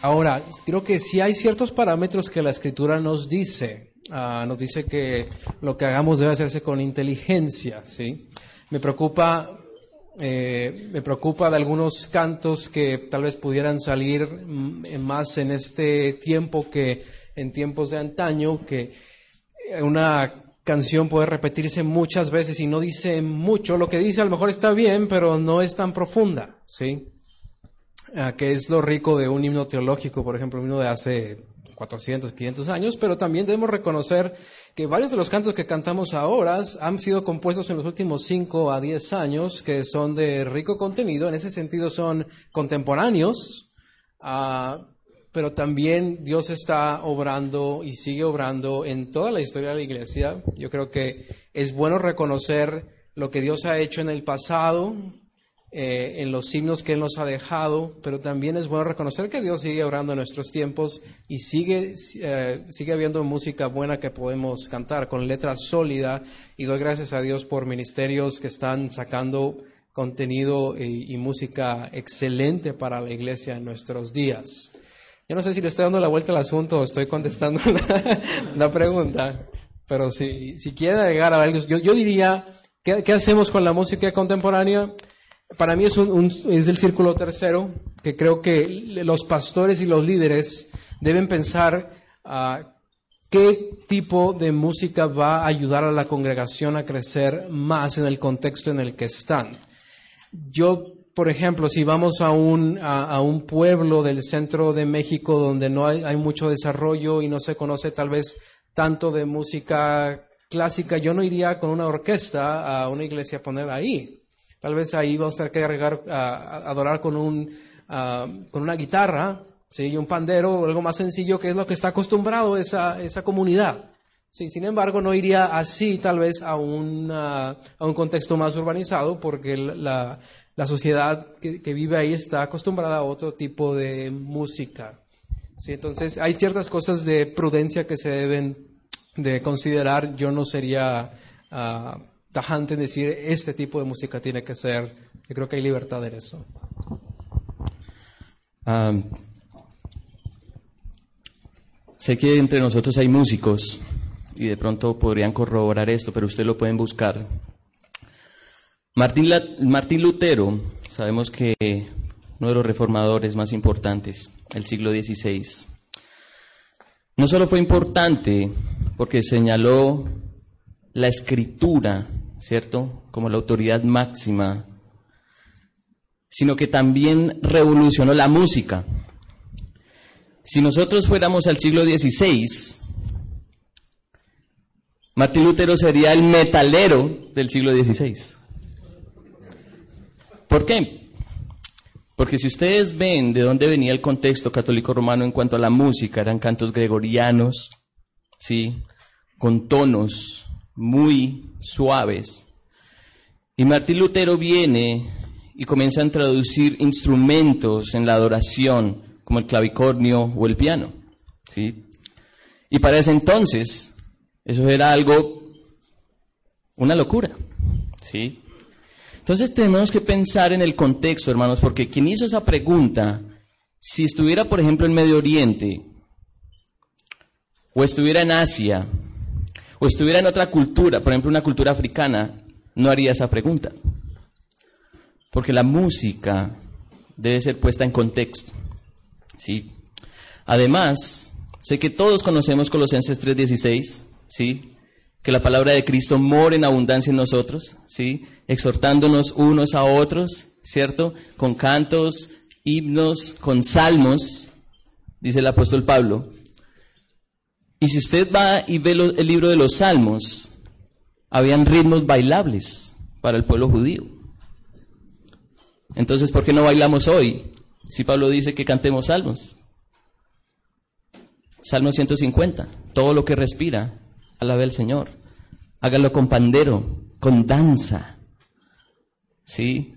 Ahora, creo que sí hay ciertos parámetros que la escritura nos dice. Ah, nos dice que lo que hagamos debe hacerse con inteligencia, ¿sí? Me preocupa, eh, me preocupa de algunos cantos que tal vez pudieran salir mm, más en este tiempo que en tiempos de antaño, que una canción puede repetirse muchas veces y no dice mucho. Lo que dice a lo mejor está bien, pero no es tan profunda, ¿sí? Ah, que es lo rico de un himno teológico, por ejemplo, un himno de hace 400, 500 años, pero también debemos reconocer que varios de los cantos que cantamos ahora han sido compuestos en los últimos 5 a 10 años, que son de rico contenido, en ese sentido son contemporáneos, uh, pero también Dios está obrando y sigue obrando en toda la historia de la iglesia. Yo creo que es bueno reconocer lo que Dios ha hecho en el pasado, eh, en los signos que Él nos ha dejado, pero también es bueno reconocer que Dios sigue orando en nuestros tiempos y sigue, eh, sigue habiendo música buena que podemos cantar con letra sólida y doy gracias a Dios por ministerios que están sacando contenido y, música excelente para la iglesia en nuestros días. Yo no sé si le estoy dando la vuelta al asunto o estoy contestando la, pregunta, pero si, si quiere agregar algo, yo, yo diría, ¿qué, ¿qué hacemos con la música contemporánea? Para mí es, un, es el círculo tercero, que creo que los pastores y los líderes deben pensar uh, qué tipo de música va a ayudar a la congregación a crecer más en el contexto en el que están. Yo, por ejemplo, si vamos a un, a, un pueblo del centro de México donde no hay, hay mucho desarrollo y no se conoce tal vez tanto de música clásica, yo no iría con una orquesta a una iglesia a poner ahí Tal vez ahí vamos a tener que agregar, adorar con, un, con una guitarra, ¿sí? y un pandero, algo más sencillo, que es lo que está acostumbrado esa, esa comunidad. Sí, sin embargo, no iría así tal vez a, a un contexto más urbanizado, porque la, la sociedad que, que, vive ahí está acostumbrada a otro tipo de música. ¿sí? Entonces, hay ciertas cosas de prudencia que se deben de considerar. Yo no sería uh, tajante en decir este tipo de música tiene que ser. Yo creo que hay libertad en eso. sé que entre nosotros hay músicos y de pronto podrían corroborar esto, pero ustedes lo pueden buscar. Martín, Martín Lutero, sabemos que uno de los reformadores más importantes del siglo XVI, no solo fue importante porque señaló la escritura ¿cierto? Como la autoridad máxima, sino que también revolucionó la música. Si nosotros fuéramos al siglo XVI, Martín Lutero sería el metalero del siglo XVI. ¿Por qué? Porque si ustedes ven de dónde venía el contexto católico romano en cuanto a la música, eran cantos gregorianos, ¿sí? Con tonos muy suaves. Y Martín Lutero viene y comienza a introducir instrumentos en la adoración, como el clavicornio o el piano. ¿sí? Y para ese entonces, eso era algo, una locura. ¿sí? Entonces tenemos que pensar en el contexto, hermanos, porque quien hizo esa pregunta, si estuviera, por ejemplo, en Medio Oriente, o estuviera en Asia, o estuviera en otra cultura, por ejemplo una cultura africana, no haría esa pregunta. Porque la música debe ser puesta en contexto. ¿sí? Además, sé que todos conocemos Colosenses 3:16, ¿sí? que la palabra de Cristo mora en abundancia en nosotros, ¿sí? exhortándonos unos a otros, ¿cierto? Con cantos, himnos, con salmos, dice el apóstol Pablo. Y si usted va y ve el libro de los Salmos, habían ritmos bailables para el pueblo judío. Entonces, ¿por qué no bailamos hoy? Si Pablo dice que cantemos salmos. Salmo 150. Todo lo que respira, alabe al Señor. Hágalo con pandero, con danza. ¿Sí?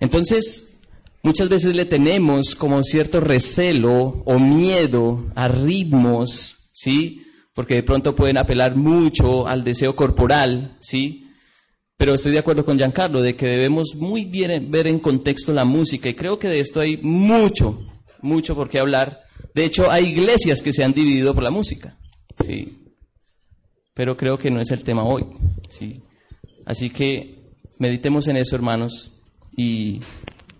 Entonces, muchas veces le tenemos como cierto recelo o miedo a ritmos ¿sí? Porque de pronto pueden apelar mucho al deseo corporal, ¿sí? Pero estoy de acuerdo con Giancarlo de que debemos muy bien ver en contexto la música y creo que de esto hay mucho, mucho por qué hablar De hecho, hay iglesias que se han dividido por la música. Sí. Pero creo que no es el tema hoy. Sí. Así que meditemos en eso, hermanos. Y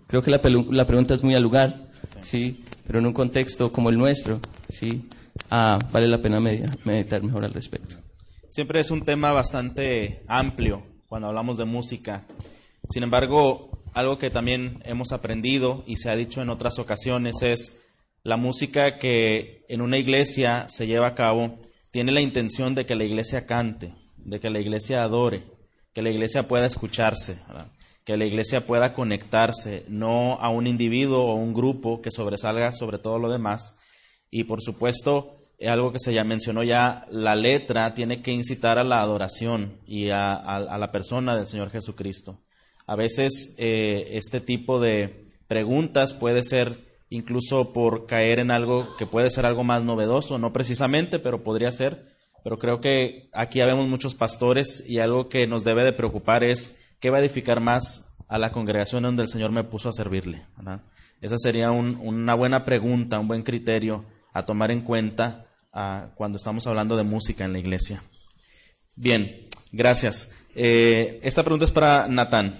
creo que la, la pregunta es muy al lugar. Sí. Pero en un contexto como el nuestro. Sí. Ah, vale la pena meditar mejor al respecto. Siempre es un tema bastante amplio cuando hablamos de música. Sin embargo, algo que también hemos aprendido y se ha dicho en otras ocasiones es la música que en una iglesia se lleva a cabo tiene la intención de que la iglesia cante, de que la iglesia adore, que la iglesia pueda escucharse, que la iglesia pueda conectarse, no a un individuo o un grupo que sobresalga sobre todo lo demás. Y por supuesto, algo que se ya mencionó ya, la letra tiene que incitar a la adoración y a la persona del Señor Jesucristo. A veces eh, este tipo de preguntas puede ser incluso por caer en algo que puede ser algo más novedoso, no precisamente, pero podría ser. Pero creo que aquí habemos muchos pastores y algo que nos debe de preocupar es qué va a edificar más a la congregación donde el Señor me puso a servirle. Esa sería una buena pregunta, un buen criterio a tomar en cuenta ah, cuando estamos hablando de música en la iglesia. Bien, gracias. Eh, esta pregunta es para Natán.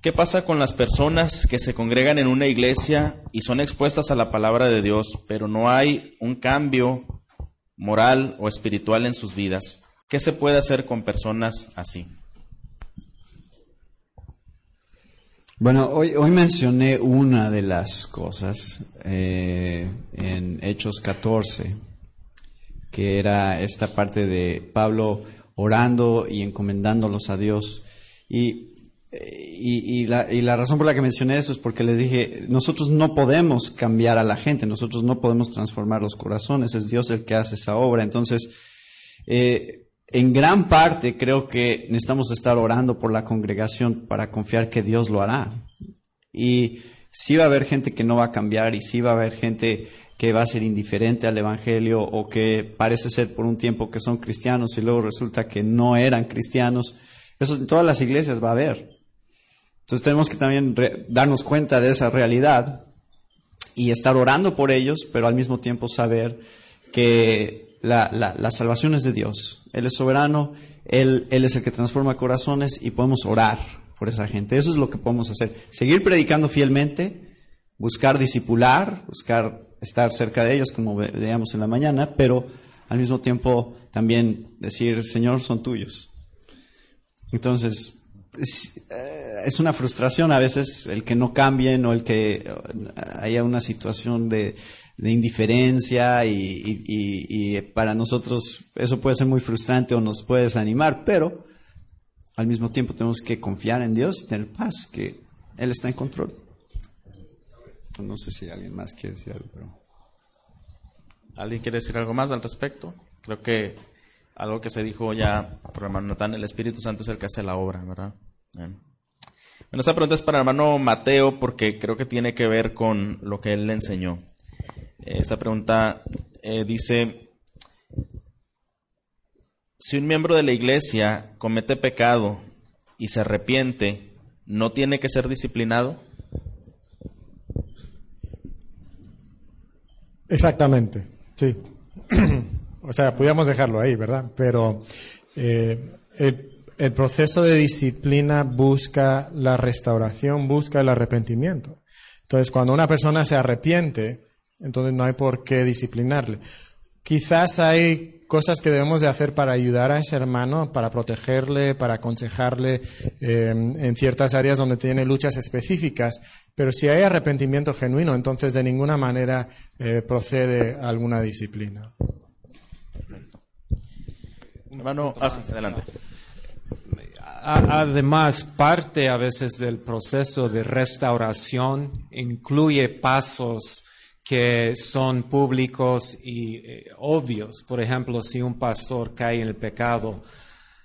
¿Qué pasa con las personas que se congregan en una iglesia y son expuestas a la palabra de Dios, pero no hay un cambio moral o espiritual en sus vidas? ¿Qué se puede hacer con personas así? Bueno, hoy, hoy mencioné una de las cosas eh, en Hechos 14, que era esta parte de Pablo orando y encomendándolos a Dios. Y y, la, y, la, razón por la que mencioné eso es porque les dije, nosotros no podemos cambiar a la gente, nosotros no podemos transformar los corazones, es Dios el que hace esa obra. Entonces, eh, en gran parte creo que necesitamos estar orando por la congregación para confiar que Dios lo hará. Y sí va a haber gente que no va a cambiar y sí va a haber gente que va a ser indiferente al Evangelio o que parece ser por un tiempo que son cristianos y luego resulta que no eran cristianos. Eso en todas las iglesias va a haber. Entonces tenemos que también darnos cuenta de esa realidad y estar orando por ellos, pero al mismo tiempo saber que la, salvación es de Dios. Él es soberano, él, es el que transforma corazones y podemos orar por esa gente. Eso es lo que podemos hacer. Seguir predicando fielmente, buscar discipular, buscar estar cerca de ellos, como veíamos en la mañana, pero al mismo tiempo también decir, Señor, son tuyos. Entonces, eh, es, una frustración a veces el que no cambien o el que eh, haya una situación de, indiferencia y, para nosotros eso puede ser muy frustrante o nos puede desanimar, pero al mismo tiempo tenemos que confiar en Dios y tener paz, que Él está en control. No sé si alguien más quiere decir algo, pero... ¿Alguien quiere decir algo más al respecto? Creo que algo que se dijo ya por hermano Natán, el Espíritu Santo es el que hace la obra, ¿verdad? Bueno, esta pregunta es para el hermano Mateo porque creo que tiene que ver con lo que él le enseñó. Esta pregunta eh, dice, si un miembro de la iglesia comete pecado y se arrepiente, ¿no tiene que ser disciplinado? Exactamente, sí. O sea, podríamos dejarlo ahí, ¿verdad? Pero eh, el, proceso de disciplina busca la restauración, busca el arrepentimiento. Entonces, cuando una persona se arrepiente, entonces no hay por qué disciplinarle. Quizás hay cosas que debemos de hacer para ayudar a ese hermano, para protegerle, para aconsejarle eh, en ciertas áreas donde tiene luchas específicas. Pero si hay arrepentimiento genuino, entonces de ninguna manera eh, procede alguna disciplina. Hermano, adelante. Además, parte a veces del proceso de restauración incluye pasos que son públicos y eh, obvios. Por ejemplo, si un pastor cae en el pecado,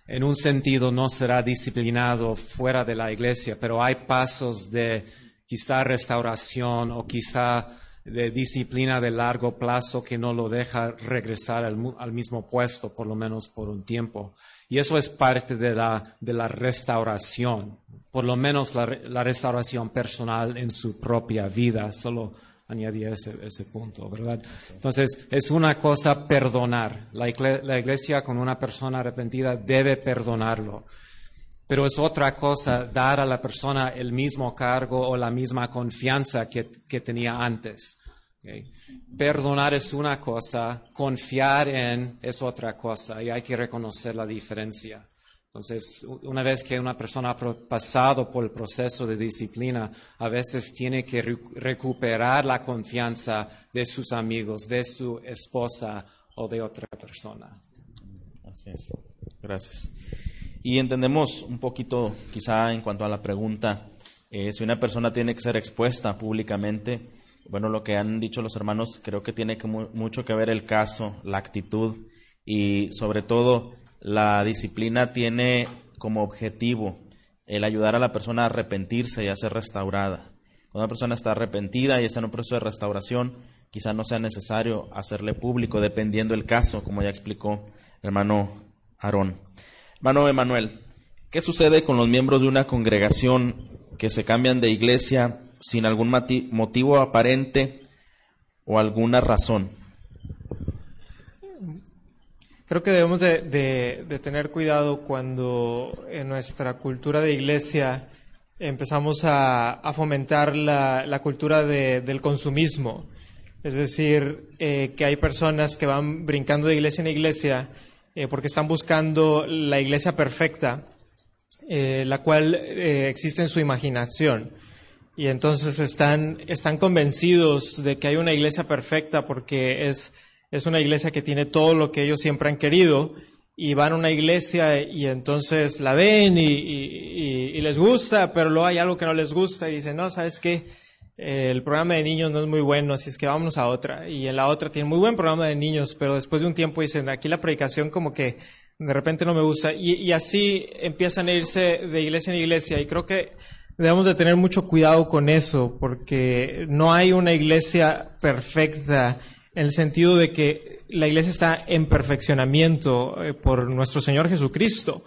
en un sentido no será disciplinado fuera de la iglesia, pero hay pasos de quizá restauración o quizá de disciplina de largo plazo que no lo deja regresar al, mismo puesto, por lo menos por un tiempo. Y eso es parte de la, de la restauración, por lo menos la, restauración personal en su propia vida. Solo añadía ese, punto, ¿verdad? Entonces, es una cosa perdonar. La, igle- la iglesia con una persona arrepentida debe perdonarlo. Pero es otra cosa dar a la persona el mismo cargo o la misma confianza que, que tenía antes. Perdonar es una cosa, confiar en es otra cosa y hay que reconocer la diferencia. Entonces, una vez que una persona ha pasado por el proceso de disciplina, a veces tiene que recu- recuperar la confianza de sus amigos, de su esposa o de otra persona. Así es. Gracias. Y entendemos un poquito, quizá en cuanto a la pregunta, eh, si una persona tiene que ser expuesta públicamente, bueno, lo que han dicho los hermanos, creo que tiene que mu- mucho que ver el caso, la actitud y sobre todo la disciplina tiene como objetivo el ayudar a la persona a arrepentirse y a ser restaurada. Cuando una persona está arrepentida y está en un proceso de restauración, quizá no sea necesario hacerle público, dependiendo el caso, como ya explicó el hermano Aarón. Hermano Emanuel, ¿qué sucede con los miembros de una congregación que se cambian de iglesia sin algún motivo aparente o alguna razón? Creo que debemos de, tener cuidado cuando en nuestra cultura de iglesia empezamos a, fomentar la, cultura de- del consumismo. Es decir, eh, que hay personas que van brincando de iglesia en iglesia eh, porque están buscando la iglesia perfecta, eh, la cual existe en su imaginación. Y entonces están convencidos de que hay una iglesia perfecta porque es, es una iglesia que tiene todo lo que ellos siempre han querido y van a una iglesia y entonces la ven y, les gusta, pero luego hay algo que no les gusta y dicen, no, ¿sabes qué? Eh, el programa de niños no es muy bueno, así es que vámonos a otra. Y en la otra tiene muy buen programa de niños, pero después de un tiempo dicen, aquí la predicación como que de repente no me gusta. Y, y así empiezan a irse de iglesia en iglesia. Y creo que debemos de tener mucho cuidado con eso, porque no hay una iglesia perfecta en el sentido de que la iglesia está en perfeccionamiento eh, por nuestro Señor Jesucristo.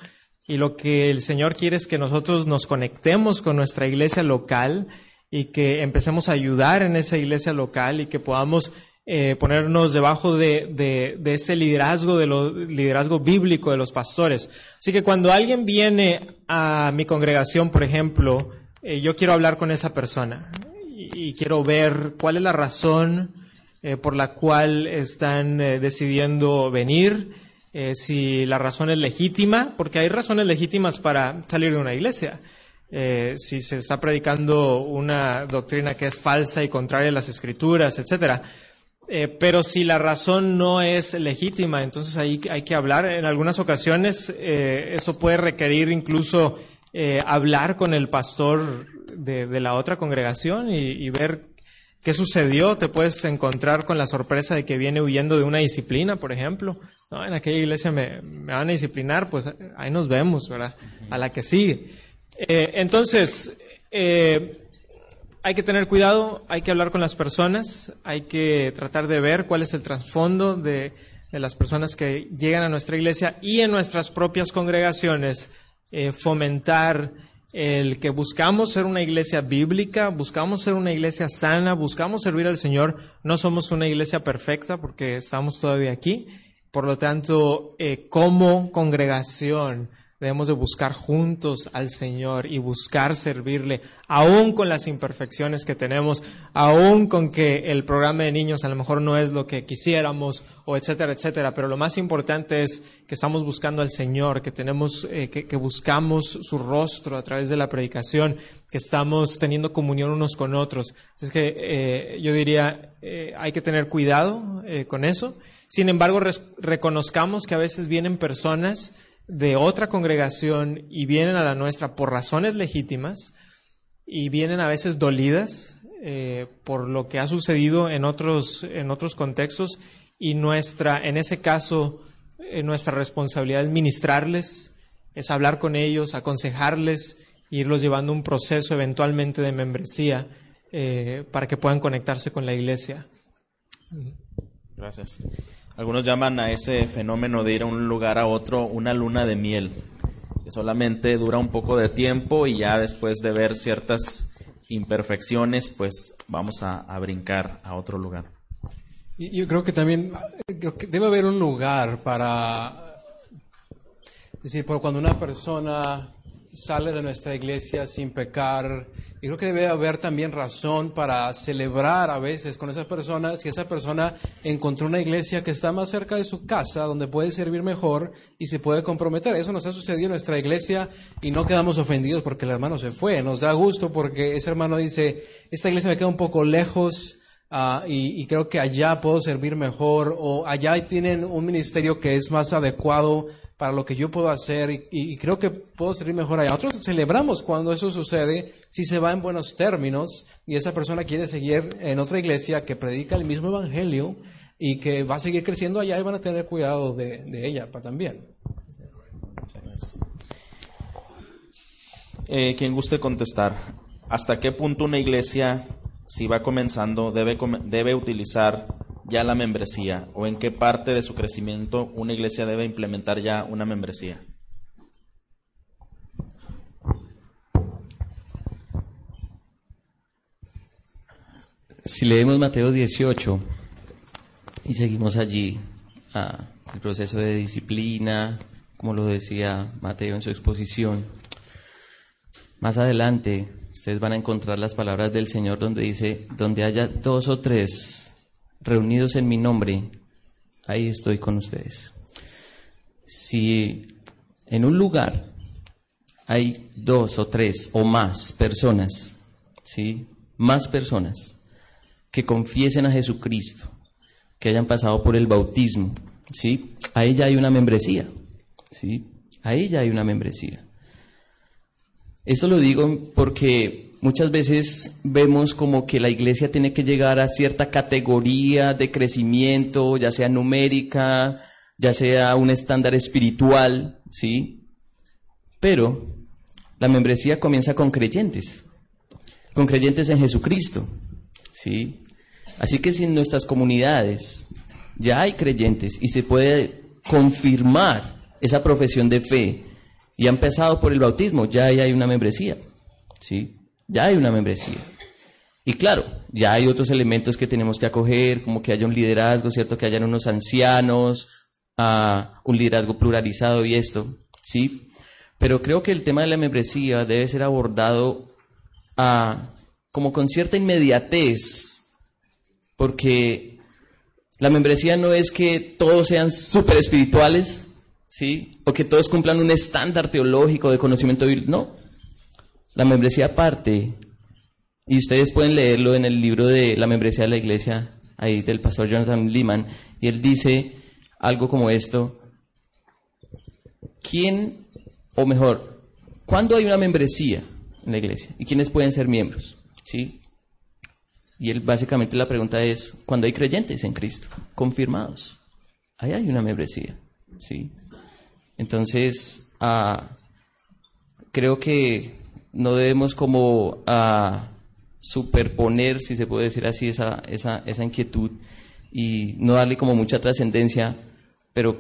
Y lo que el Señor quiere es que nosotros nos conectemos con nuestra iglesia local y que empecemos a ayudar en esa iglesia local y que podamos eh, ponernos debajo de, de- ese liderazgo, de liderazgo bíblico de los pastores. Así que cuando alguien viene a mi congregación, por ejemplo, eh, yo quiero hablar con esa persona y quiero ver cuál es la razón eh, por la cual están eh, decidiendo venir, eh, si la razón es legítima, porque hay razones legítimas para salir de una iglesia. Si se está predicando una doctrina que es falsa y contraria a las escrituras, etcétera. Pero si la razón no es legítima, entonces ahí hay que hablar. En algunas ocasiones eso puede requerir incluso hablar con el pastor de, la otra congregación y ver qué sucedió. Te puedes encontrar con la sorpresa de que viene huyendo de una disciplina, por ejemplo. No, en aquella iglesia me, van a disciplinar, pues ahí nos vemos, ¿verdad? A la que sigue. Eh, entonces, eh, hay que tener cuidado, hay que hablar con las personas, hay que tratar de ver cuál es el trasfondo de, de las personas que llegan a nuestra iglesia y en nuestras propias congregaciones eh, fomentar el que buscamos ser una iglesia bíblica, buscamos ser una iglesia sana, buscamos servir al Señor. No somos una iglesia perfecta porque estamos todavía aquí. Por lo tanto, eh, como congregación, debemos de buscar juntos al Señor y buscar servirle, aún con las imperfecciones que tenemos, aún con que el programa de niños a lo mejor no es lo que quisiéramos, o etcétera, etcétera. Pero lo más importante es que estamos buscando al Señor, que tenemos, eh, que, buscamos su rostro a través de la predicación, que estamos teniendo comunión unos con otros. Es que eh, yo diría, eh, hay que tener cuidado eh, con eso. Sin embargo, reconozcamos que a veces vienen personas de otra congregación y vienen a la nuestra por razones legítimas y vienen a veces dolidas eh, por lo que ha sucedido en otros, en otros contextos y nuestra, en ese caso, eh, nuestra responsabilidad es ministrarles, es hablar con ellos, aconsejarles, e irlos llevando un proceso eventualmente de membresía eh, para que puedan conectarse con la iglesia. Gracias. Algunos llaman a ese fenómeno de ir a un lugar a otro una luna de miel, que solamente dura un poco de tiempo y ya después de ver ciertas imperfecciones, pues vamos a, a brincar a otro lugar. Yo creo que también creo que debe haber un lugar para es decir, por cuando una persona sale de nuestra iglesia sin pecar, yo creo que debe haber también razón para celebrar a veces con esa persona, si esa persona encontró una iglesia que está más cerca de su casa, donde puede servir mejor y se puede comprometer. Eso nos ha sucedido en nuestra iglesia y no quedamos ofendidos porque el hermano se fue. Nos da gusto porque ese hermano dice, esta iglesia me queda un poco lejos, Ah, y, y creo que allá puedo servir mejor o allá tienen un ministerio que es más adecuado para lo que yo puedo hacer y, creo que puedo servir mejor allá. Nosotros celebramos cuando eso sucede, si se va en buenos términos y esa persona quiere seguir en otra iglesia que predica el mismo evangelio y que va a seguir creciendo allá y van a tener cuidado de, ella pa- también. Eh, quien guste contestar, ¿hasta qué punto una iglesia, si va comenzando, debe, come- debe utilizar ya la membresía? ¿O en qué parte de su crecimiento una iglesia debe implementar ya una membresía? Si leemos Mateo 18 y seguimos allí ah, el proceso de disciplina, como lo decía Mateo en su exposición, más adelante ustedes van a encontrar las palabras del Señor donde dice, donde haya dos o tres reunidos en mi nombre, ahí estoy con ustedes. Si en un lugar hay dos o tres o más personas, ¿sí? Más personas que confiesen a Jesucristo, que hayan pasado por el bautismo, ¿sí? Ahí ya hay una membresía, ¿sí? Ahí ya hay una membresía. Esto lo digo porque muchas veces vemos como que la iglesia tiene que llegar a cierta categoría de crecimiento, ya sea numérica, ya sea un estándar espiritual, ¿sí? Pero la membresía comienza con creyentes, con creyentes en Jesucristo, ¿sí? Así que si en nuestras comunidades ya hay creyentes y se puede confirmar esa profesión de fe y ha empezado por el bautismo, ya ahí hay una membresía, ¿sí? Ya hay una membresía. Y claro, ya hay otros elementos que tenemos que acoger, como que haya un liderazgo, ¿cierto? Que hayan unos ancianos, ah, un liderazgo pluralizado y esto, ¿sí? Pero creo que el tema de la membresía debe ser abordado ah, como con cierta inmediatez, porque la membresía no es que todos sean súper espirituales, ¿sí? O que todos cumplan un estándar teológico de conocimiento bíblico. No. La membresía parte, y ustedes pueden leerlo en el libro de la membresía de la iglesia, ahí del pastor Jonathan Lehman, y él dice algo como esto. ¿Quién, o mejor, cuándo hay una membresía en la iglesia? ¿Y quiénes pueden ser miembros? ¿Sí? Y él básicamente la pregunta es, cuando hay creyentes en Cristo, confirmados, ahí hay una membresía, ¿sí? Entonces, ah, creo que no debemos como ah, superponer, si se puede decir así, esa, esa, esa inquietud y no darle como mucha trascendencia, pero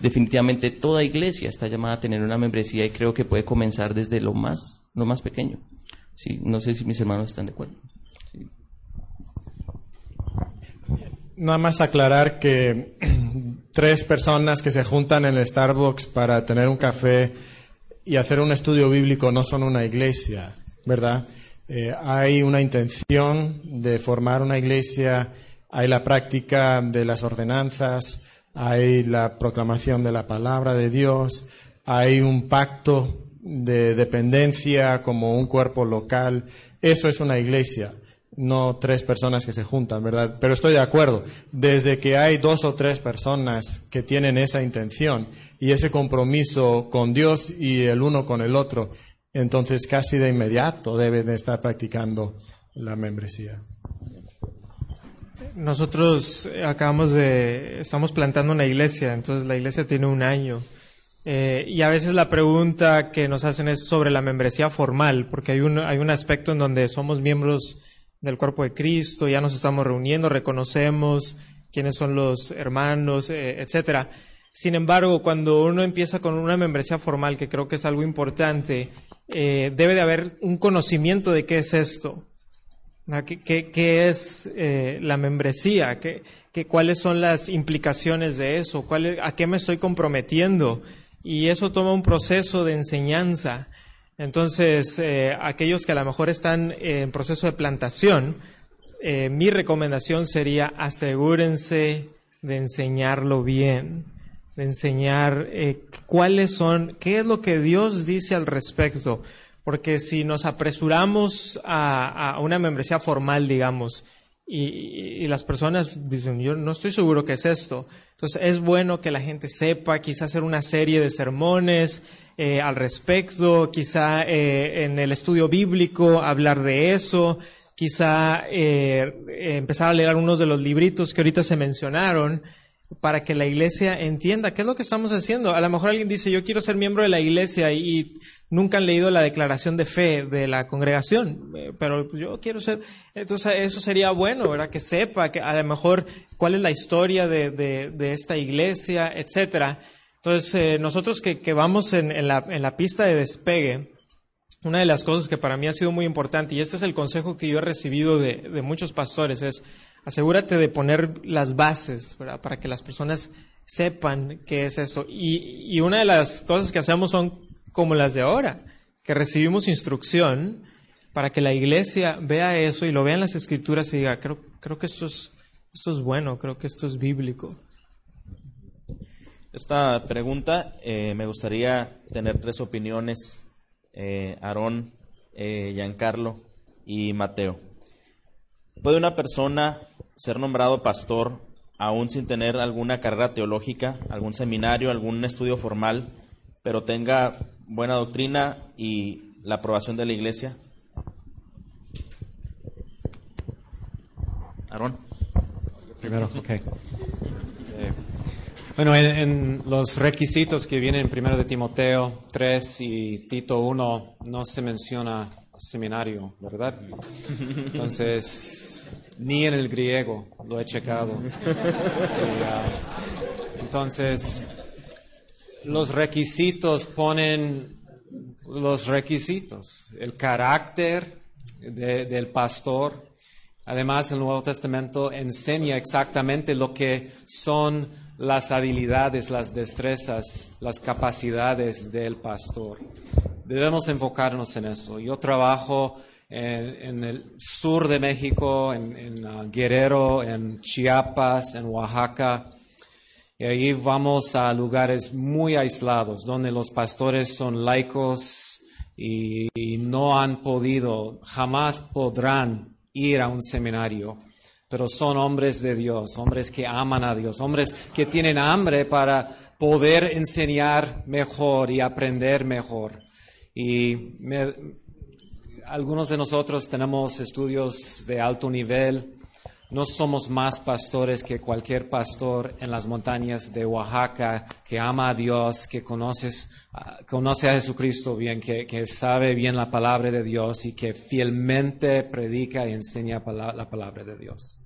definitivamente toda iglesia está llamada a tener una membresía y creo que puede comenzar desde lo más, lo más pequeño. Sí, no sé si mis hermanos están de acuerdo. Nada más aclarar que tres personas que se juntan en el Starbucks para tener un café y hacer un estudio bíblico no son una iglesia, ¿verdad? Eh, hay una intención de formar una iglesia, hay la práctica de las ordenanzas, hay la proclamación de la palabra de Dios, hay un pacto de dependencia como un cuerpo local. Eso es una iglesia no tres personas que se juntan, ¿verdad? Pero estoy de acuerdo. Desde que hay dos o tres personas que tienen esa intención y ese compromiso con Dios y el uno con el otro, entonces casi de inmediato deben de estar practicando la membresía. Nosotros eh, acabamos de, estamos plantando una iglesia, entonces la iglesia tiene un año. Eh, y a veces la pregunta que nos hacen es sobre la membresía formal, porque hay un, hay un aspecto en donde somos miembros del cuerpo de Cristo, ya nos estamos reuniendo, reconocemos quiénes son los hermanos, eh, etcétera. Sin embargo, cuando uno empieza con una membresía formal, que creo que es algo importante, eh, debe de haber un conocimiento de qué es esto, ¿Qué, qué, es eh, la membresía? ¿Qué, qué, ¿Cuáles son las implicaciones de eso? ¿Cuál ¿A qué me estoy comprometiendo? Y eso toma un proceso de enseñanza. Entonces, eh, aquellos que a lo mejor están en proceso de plantación, eh, mi recomendación sería asegúrense de enseñarlo bien, de enseñar cuáles son, qué es lo que Dios dice al respecto. Porque si nos apresuramos a, una membresía formal, digamos, y, las personas dicen, yo no estoy seguro qué es esto, entonces es bueno que la gente sepa, quizá hacer una serie de sermones eh, al respecto, quizá eh, en el estudio bíblico hablar de eso, quizá eh, empezar a leer algunos de los libritos que ahorita se mencionaron para que la iglesia entienda qué es lo que estamos haciendo. A lo mejor alguien dice, yo quiero ser miembro de la iglesia y, nunca han leído la declaración de fe de la congregación, eh, pero pues, yo quiero ser, entonces eso sería bueno, ¿verdad? Que sepa que a lo mejor cuál es la historia de, de, esta iglesia, etcétera. Entonces, eh, nosotros que, que vamos en, en, la, pista de despegue, una de las cosas que para mí ha sido muy importante, y este es el consejo que yo he recibido de, de muchos pastores, es asegúrate de poner las bases para que las personas sepan qué es eso. Y, y, una de las cosas que hacemos son como las de ahora, que recibimos instrucción para que la iglesia vea eso y lo vea en las escrituras y diga, creo, creo que esto es, esto es bueno, creo que esto es bíblico. Esta pregunta eh, me gustaría tener tres opiniones, eh, Aarón, eh, Giancarlo y Mateo. ¿Puede una persona ser nombrado pastor aún sin tener alguna carrera teológica, algún seminario, algún estudio formal, pero tenga buena doctrina y la aprobación de la iglesia? Aarón. Primero, ok. Bueno, en, los requisitos que vienen primero de Timoteo 3 y Tito 1 no se menciona seminario, ¿verdad? Entonces, ni en el griego lo he checado. Ah, entonces, los requisitos ponen los requisitos, el carácter del pastor. Además, el Nuevo Testamento enseña exactamente lo que son las habilidades, las destrezas, las capacidades del pastor. Debemos enfocarnos en eso. Yo trabajo en, el sur de México, en, uh, Guerrero, en Chiapas, en Oaxaca. Y ahí vamos a lugares muy aislados, donde los pastores son laicos y, no han podido, jamás podrán ir a un seminario pero son hombres de Dios, hombres que aman a Dios, hombres que tienen hambre para poder enseñar mejor y aprender mejor. Y algunos de nosotros tenemos estudios de alto nivel no somos más pastores que cualquier pastor en las montañas de Oaxaca que ama a Dios, que conoces, conoce a Jesucristo bien, que, sabe bien la palabra de Dios y que fielmente predica y enseña la palabra de Dios.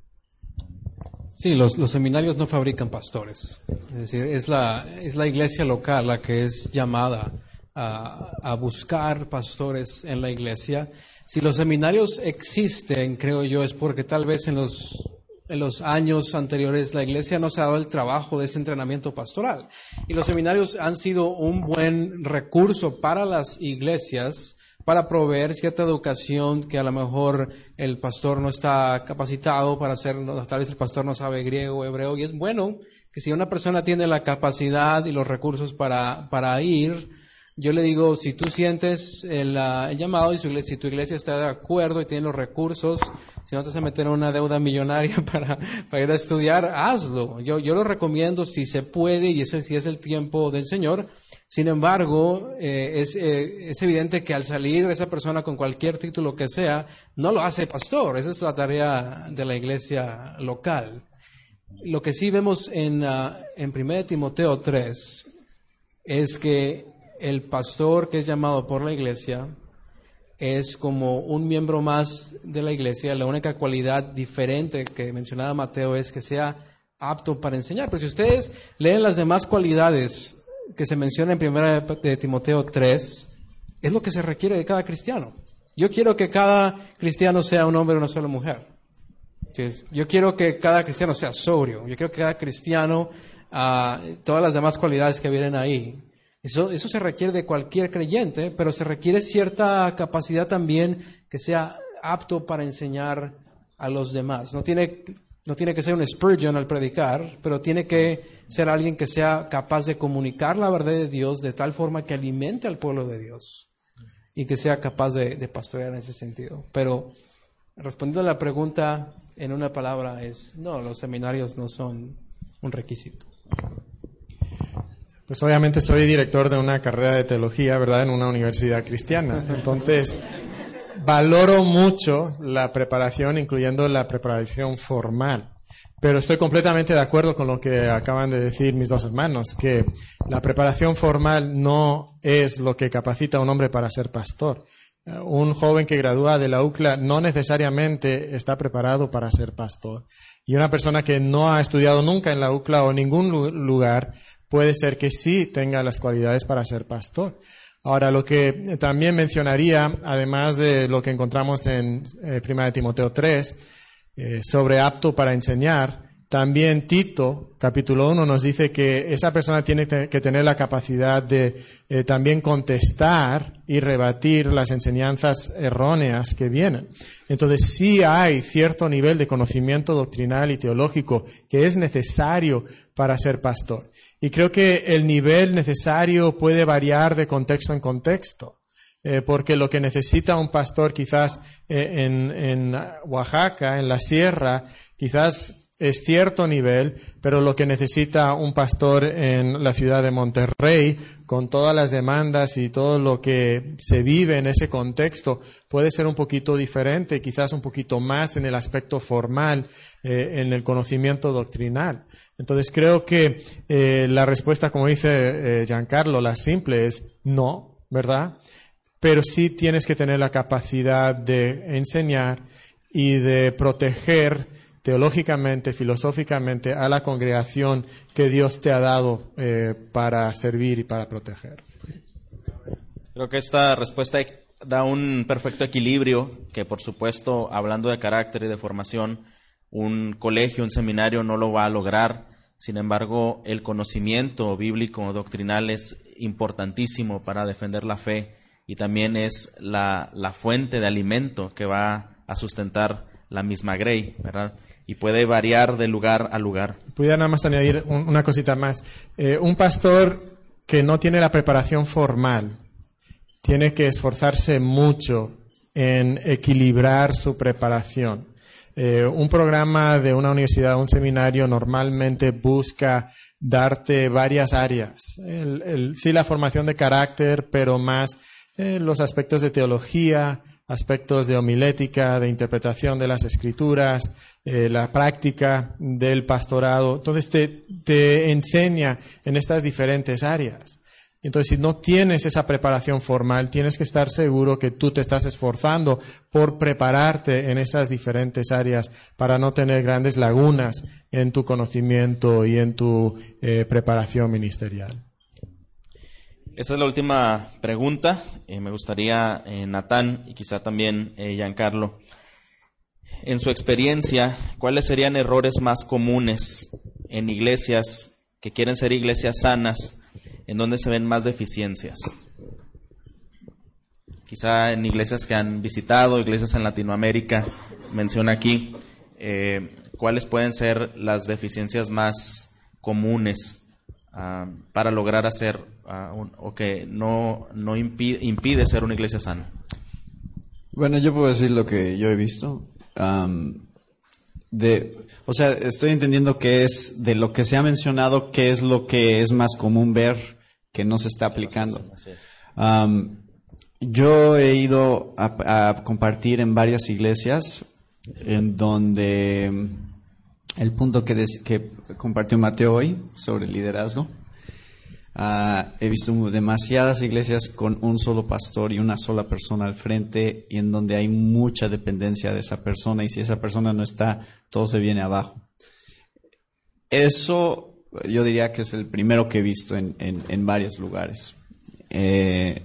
Sí, los, seminarios no fabrican pastores. Es decir, es la, es la iglesia local la que es llamada a, a buscar pastores en la iglesia si los seminarios existen, creo yo, es porque tal vez en los, en los años anteriores la iglesia no se ha dado el trabajo de ese entrenamiento pastoral. Y los seminarios han sido un buen recurso para las iglesias para proveer cierta educación que a lo mejor el pastor no está capacitado para hacer, tal vez el pastor no sabe griego hebreo, y es bueno que si una persona tiene la capacidad y los recursos para, para ir, yo le digo, si tú sientes el, llamado y si tu iglesia está de acuerdo y tiene los recursos, si no te vas a meter en una deuda millonaria para, para ir a estudiar, hazlo. Yo, yo lo recomiendo si se puede y ese, si es el tiempo del Señor. Sin embargo, eh, es, eh, es evidente que al salir esa persona con cualquier título que sea, no lo hace pastor. Esa es la tarea de la iglesia local. Lo que sí vemos en, uh, en 1 Timoteo 3 es que el pastor que es llamado por la iglesia es como un miembro más de la iglesia. La única cualidad diferente que mencionaba Mateo es que sea apto para enseñar. Pero si ustedes leen las demás cualidades que se mencionan en 1 de Timoteo 3, es lo que se requiere de cada cristiano. Yo quiero que cada cristiano sea un hombre o una sola mujer. Yo quiero que cada cristiano sea sobrio. Yo quiero que cada cristiano, ah, todas las demás cualidades que vienen ahí. Eso, se requiere de cualquier creyente, pero se requiere cierta capacidad también que sea apto para enseñar a los demás. No tiene, no tiene que ser un Spurgeon al predicar, pero tiene que ser alguien que sea capaz de comunicar la verdad de Dios de tal forma que alimente al pueblo de Dios y que sea capaz de, de pastorear en ese sentido. Pero respondiendo a la pregunta en una palabra es, no, los seminarios no son un requisito. Pues obviamente soy director de una carrera de teología, ¿verdad?, en una universidad cristiana. Entonces, valoro mucho la preparación, incluyendo la preparación formal. Pero estoy completamente de acuerdo con lo que acaban de decir mis dos hermanos, que la preparación formal no es lo que capacita a un hombre para ser pastor. Un joven que gradúa de la UCLA no necesariamente está preparado para ser pastor. Y una persona que no ha estudiado nunca en la UCLA o en ningún lugar puede ser que sí tenga las cualidades para ser pastor. Ahora, lo que también mencionaría, además de lo que encontramos en eh, Prima de Timoteo 3, eh, sobre apto para enseñar, también Tito, capítulo 1, nos dice que esa persona tiene que tener la capacidad de eh, también contestar y rebatir las enseñanzas erróneas que vienen. Entonces, sí hay cierto nivel de conocimiento doctrinal y teológico que es necesario para ser pastor. Y creo que el nivel necesario puede variar de contexto en contexto. Eh, porque lo que necesita un pastor quizás eh, en, en Oaxaca, en la sierra, quizás es cierto nivel, pero lo que necesita un pastor en la ciudad de Monterrey, con todas las demandas y todo lo que se vive en ese contexto, puede ser un poquito diferente, quizás un poquito más en el aspecto formal, eh, en el conocimiento doctrinal. Entonces creo que eh, la respuesta, como dice eh, Giancarlo, la simple es no, ¿verdad? Pero sí tienes que tener la capacidad de enseñar y de proteger teológicamente, filosóficamente a la congregación que Dios te ha dado eh, para servir y para proteger. Creo que esta respuesta da un perfecto equilibrio que, por supuesto, hablando de carácter y de formación, un colegio, un seminario no lo va a lograr. Sin embargo, el conocimiento bíblico doctrinal es importantísimo para defender la fe y también es la, la fuente de alimento que va a sustentar la misma Grey, ¿verdad? Y puede variar de lugar a lugar. Pudiera nada más añadir una cosita más. Eh, un pastor que no tiene la preparación formal tiene que esforzarse mucho en equilibrar su preparación. Eh, un programa de una universidad, un seminario, normalmente busca darte varias áreas. sí, la formación de carácter, pero más eh, los aspectos de teología, aspectos de homilética, de interpretación de las escrituras, eh, la práctica del pastorado. Entonces te, te enseña en estas diferentes áreas. Entonces, si no tienes esa preparación formal, tienes que estar seguro que tú te estás esforzando por prepararte en esas diferentes áreas para no tener grandes lagunas en tu conocimiento y en tu eh, preparación ministerial. Esa es la última pregunta. Eh, me gustaría, eh, Natán y quizá también eh, Giancarlo, en su experiencia, ¿cuáles serían errores más comunes en iglesias que quieren ser iglesias sanas, en donde se ven más deficiencias? Quizá en iglesias que han visitado, iglesias en Latinoamérica, menciona aquí, ¿cuáles pueden ser las deficiencias más comunes Ah, para lograr hacer ah, o que no, no impide, ser una iglesia sana? Bueno, yo puedo decir lo que yo he visto. de, o sea, estoy entendiendo que es de lo que se ha mencionado, qué es lo que es más común ver que no se está aplicando. yo he ido a compartir en varias iglesias en donde el punto que, compartió Mateo hoy sobre el liderazgo. Ah, he visto demasiadas iglesias con un solo pastor y una sola persona al frente y en donde hay mucha dependencia de esa persona y si esa persona no está, todo se viene abajo. Eso yo diría que es el primero que he visto en, varios lugares. Eh,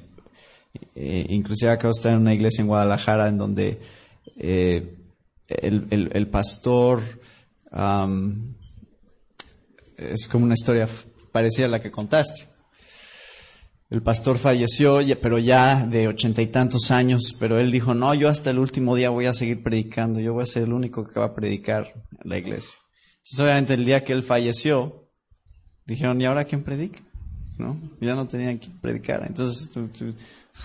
Eh, inclusive acabo de estar en una iglesia en Guadalajara en donde eh, el pastor es como una historia parecida a la que contaste. El pastor falleció, pero ya de ochenta y tantos años, pero él dijo, no, yo hasta el último día voy a seguir predicando, yo voy a ser el único que va a predicar la iglesia. Entonces, obviamente, el día que él falleció, dijeron, ¿y ahora quién predica? ¿No? Ya no tenían que predicar. Entonces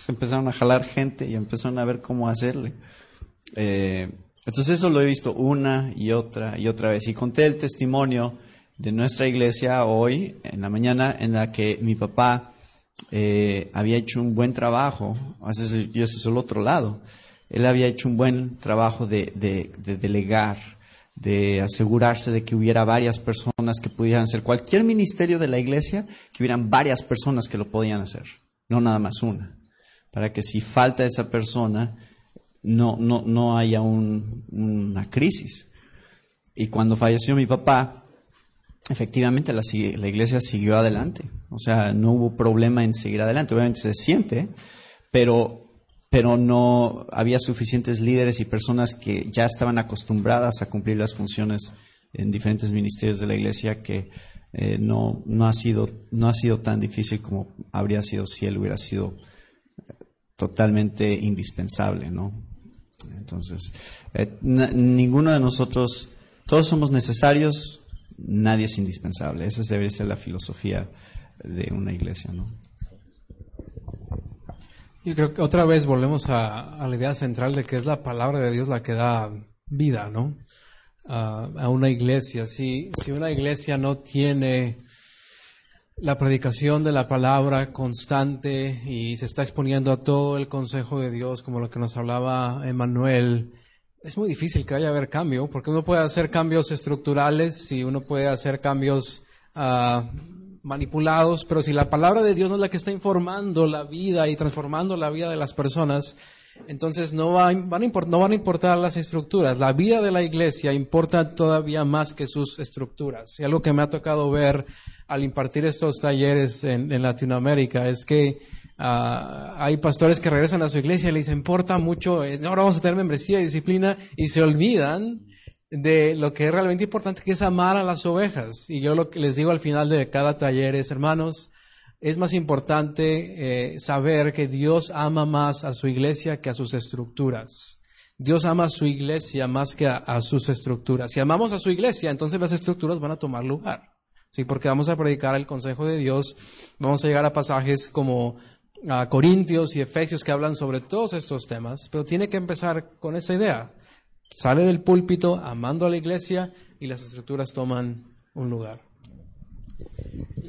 empezaron a jalar gente y empezaron a ver cómo hacerle. Eh, entonces eso lo he visto una y otra y otra vez. Y conté el testimonio de nuestra iglesia hoy, en la mañana, en la que mi papá eh, había hecho un buen trabajo, y ese es el otro lado. Él había hecho un buen trabajo de, de- de delegar, de asegurarse de que hubiera varias personas que pudieran hacer cualquier ministerio de la iglesia, que hubieran varias personas que lo podían hacer, no nada más una, para que si falta esa persona, no, no, no haya un- una crisis. Y cuando falleció mi papá, efectivamente la, si- la iglesia siguió adelante. O sea, no hubo problema en seguir adelante. Obviamente se siente, pero, pero no había suficientes líderes y personas que ya estaban acostumbradas a cumplir las funciones en diferentes ministerios de la iglesia que eh, no, no, ha sido, no ha sido tan difícil como habría sido si él hubiera sido totalmente indispensable, ¿no? Entonces, eh, ninguno de nosotros, todos somos necesarios, nadie es indispensable. Esa debería ser la filosofía de una iglesia, ¿no? Yo creo que otra vez volvemos a, la idea central de que es la palabra de Dios la que da vida, ¿no? A una iglesia. Si, si una iglesia no tiene la predicación de la palabra constante y se está exponiendo a todo el consejo de Dios, como lo que nos hablaba Emanuel, es muy difícil que vaya a haber cambio, porque uno puede hacer cambios estructurales y uno puede hacer cambios ah, manipulados, pero si la palabra de Dios no es la que está informando la vida y transformando la vida de las personas, entonces no, va- van, a no van a importar las estructuras. La vida de la iglesia importa todavía más que sus estructuras. Y algo que me ha tocado ver al impartir estos talleres en, Latinoamérica es que ah, hay pastores que regresan a su iglesia y les importa mucho, eh, ahora vamos a tener membresía y disciplina y se olvidan de lo que es realmente importante, que es amar a las ovejas. Y yo lo que les digo al final de cada taller es, hermanos, es más importante eh, saber que Dios ama más a su iglesia que a sus estructuras. Dios ama a su iglesia más que a, a sus estructuras. Si amamos a su iglesia, entonces las estructuras van a tomar lugar. Sí, porque vamos a predicar el consejo de Dios, vamos a llegar a pasajes como a Corintios y Efesios que hablan sobre todos estos temas, pero tiene que empezar con esa idea. Sale del púlpito amando a la iglesia y las estructuras toman un lugar.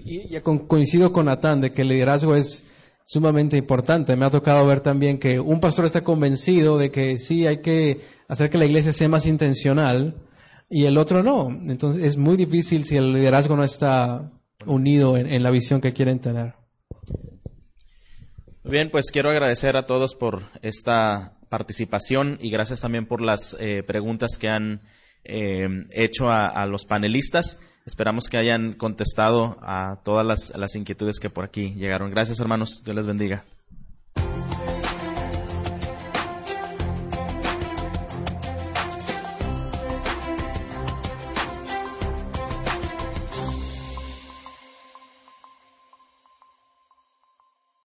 Y ya con- coincido con Natán de que el liderazgo es sumamente importante. Me ha tocado ver también que un pastor está convencido de que sí hay que hacer que la iglesia sea más intencional y el otro no. Entonces es muy difícil si el liderazgo no está unido en, la visión que quieren tener. Bien, pues quiero agradecer a todos por esta participación y gracias también por las eh, preguntas que han eh, hecho a los panelistas. Esperamos que hayan contestado a todas las, las inquietudes que por aquí llegaron. Gracias, hermanos. Dios les bendiga.